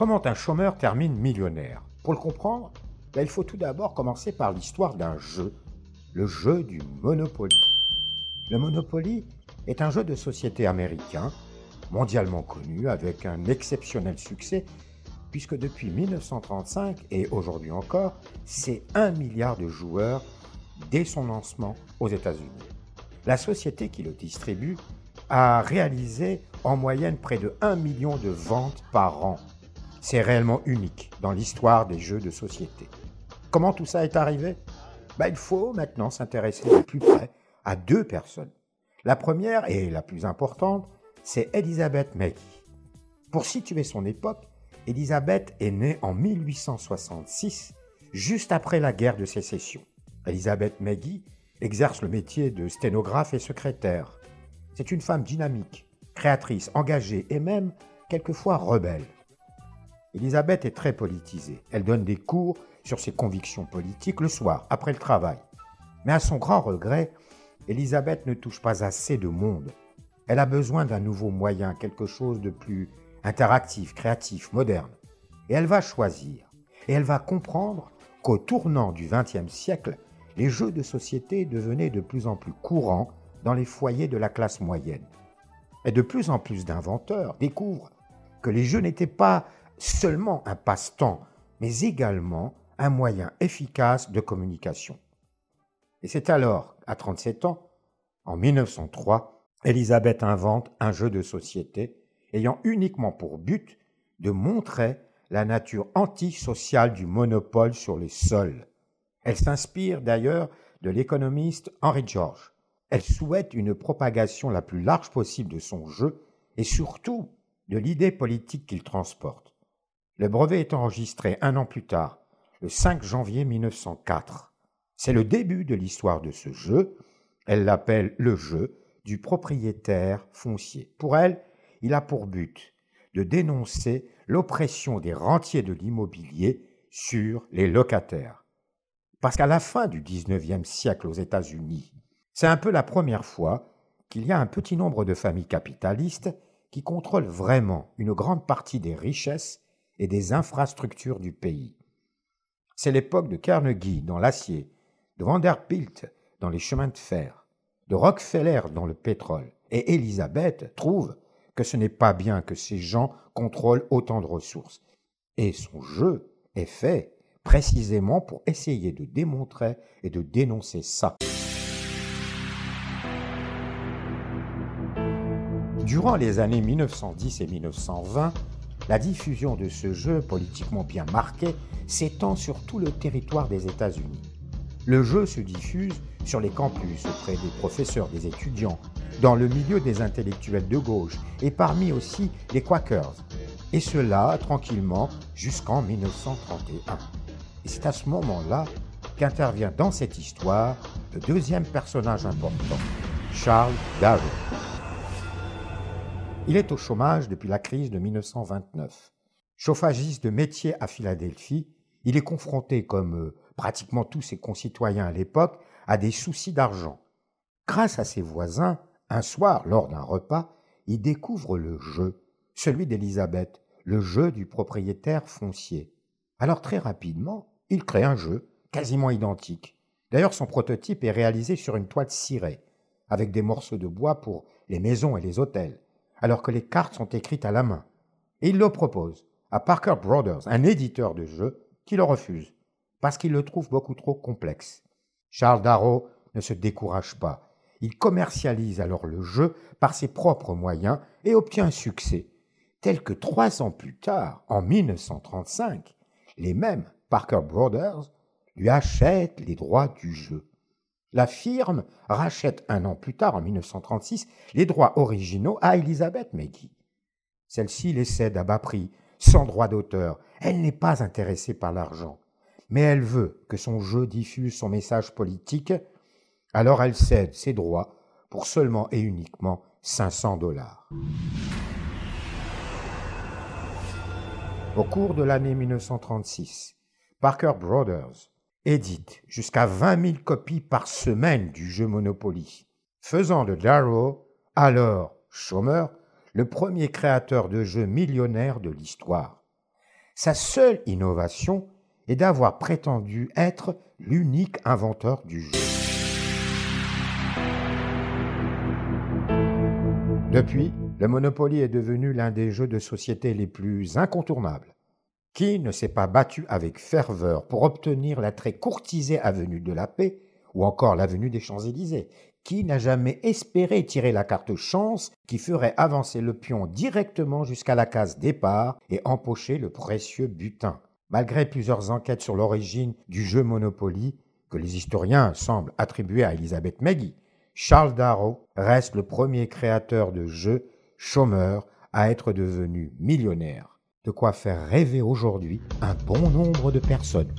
Comment un chômeur termine millionnaire? Pour le comprendre, ben, il faut tout d'abord commencer par l'histoire d'un jeu, le jeu du Monopoly. Le Monopoly est un jeu de société américain, mondialement connu, avec un exceptionnel succès, puisque depuis 1935 et aujourd'hui encore, c'est un milliard de joueurs dès son lancement aux États-Unis. La société qui le distribue a réalisé en moyenne près de 1 million de ventes par an c'est réellement unique dans l'histoire des jeux de société. Comment tout ça est arrivé? Ben, Il faut maintenant s'intéresser de plus près à deux personnes. La première et la plus importante, c'est Elisabeth Maggie. Pour situer son époque, Elisabeth est née en 1866, juste après la guerre de sécession. Elisabeth Maggie exerce le métier de sténographe et secrétaire. C'est une femme dynamique, créatrice, engagée et même quelquefois rebelle. Elisabeth est très politisée. Elle donne des cours sur ses convictions politiques le soir, après le travail. Mais à son grand regret, Elisabeth ne touche pas assez de monde. Elle a besoin d'un nouveau moyen, quelque chose de plus interactif, créatif, moderne. Et elle va choisir. Et elle va comprendre qu'au tournant du XXe siècle, les jeux de société devenaient de plus en plus courants dans les foyers de la classe moyenne. Et de plus en plus d'inventeurs découvrent que les jeux n'étaient pas seulement un passe-temps, mais également un moyen efficace de communication. Et c'est alors, à 37 ans, en 1903, Elisabeth invente un jeu de société ayant uniquement pour but de montrer la nature antisociale du monopole sur les sols. Elle s'inspire d'ailleurs de l'économiste Henry George. Elle souhaite une propagation la plus large possible de son jeu et surtout de l'idée politique qu'il transporte. Le brevet est enregistré un an plus tard, le 5 janvier 1904. C'est le début de l'histoire de ce jeu. Elle l'appelle le jeu du propriétaire foncier. Pour elle, il a pour but de dénoncer l'oppression des rentiers de l'immobilier sur les locataires. Parce qu'à la fin du XIXe siècle aux États-Unis, c'est un peu la première fois qu'il y a un petit nombre de familles capitalistes qui contrôlent vraiment une grande partie des richesses et des infrastructures du pays. C'est l'époque de Carnegie dans l'acier, de Vanderbilt dans les chemins de fer, de Rockefeller dans le pétrole. Et Elisabeth trouve que ce n'est pas bien que ces gens contrôlent autant de ressources. Et son jeu est fait précisément pour essayer de démontrer et de dénoncer ça. Durant les années 1910 et 1920, la diffusion de ce jeu politiquement bien marqué s'étend sur tout le territoire des États-Unis. Le jeu se diffuse sur les campus auprès des professeurs, des étudiants, dans le milieu des intellectuels de gauche et parmi aussi les Quakers. Et cela tranquillement jusqu'en 1931. Et c'est à ce moment-là qu'intervient dans cette histoire le deuxième personnage important, Charles Darrow. Il est au chômage depuis la crise de 1929. Chauffagiste de métier à Philadelphie, il est confronté, comme euh, pratiquement tous ses concitoyens à l'époque, à des soucis d'argent. Grâce à ses voisins, un soir, lors d'un repas, il découvre le jeu, celui d'Élisabeth, le jeu du propriétaire foncier. Alors très rapidement, il crée un jeu quasiment identique. D'ailleurs, son prototype est réalisé sur une toile cirée, avec des morceaux de bois pour les maisons et les hôtels alors que les cartes sont écrites à la main. Et il le propose à Parker Brothers, un éditeur de jeux, qui le refuse, parce qu'il le trouve beaucoup trop complexe. Charles Darrow ne se décourage pas. Il commercialise alors le jeu par ses propres moyens et obtient un succès, tel que trois ans plus tard, en 1935, les mêmes Parker Brothers lui achètent les droits du jeu. La firme rachète un an plus tard, en 1936, les droits originaux à Elizabeth Maggie. Celle-ci les cède à bas prix, sans droit d'auteur. Elle n'est pas intéressée par l'argent, mais elle veut que son jeu diffuse son message politique, alors elle cède ses droits pour seulement et uniquement 500 dollars. Au cours de l'année 1936, Parker Brothers édite jusqu'à 20 000 copies par semaine du jeu Monopoly, faisant de Darrow, alors chômeur, le premier créateur de jeux millionnaire de l'histoire. Sa seule innovation est d'avoir prétendu être l'unique inventeur du jeu. Depuis, le Monopoly est devenu l'un des jeux de société les plus incontournables. Qui ne s'est pas battu avec ferveur pour obtenir la très courtisée avenue de la paix ou encore l'avenue des Champs-Élysées? Qui n'a jamais espéré tirer la carte chance qui ferait avancer le pion directement jusqu'à la case départ et empocher le précieux butin? Malgré plusieurs enquêtes sur l'origine du jeu Monopoly, que les historiens semblent attribuer à Elizabeth Maggie, Charles Darrow reste le premier créateur de jeux chômeur à être devenu millionnaire. De quoi faire rêver aujourd'hui un bon nombre de personnes.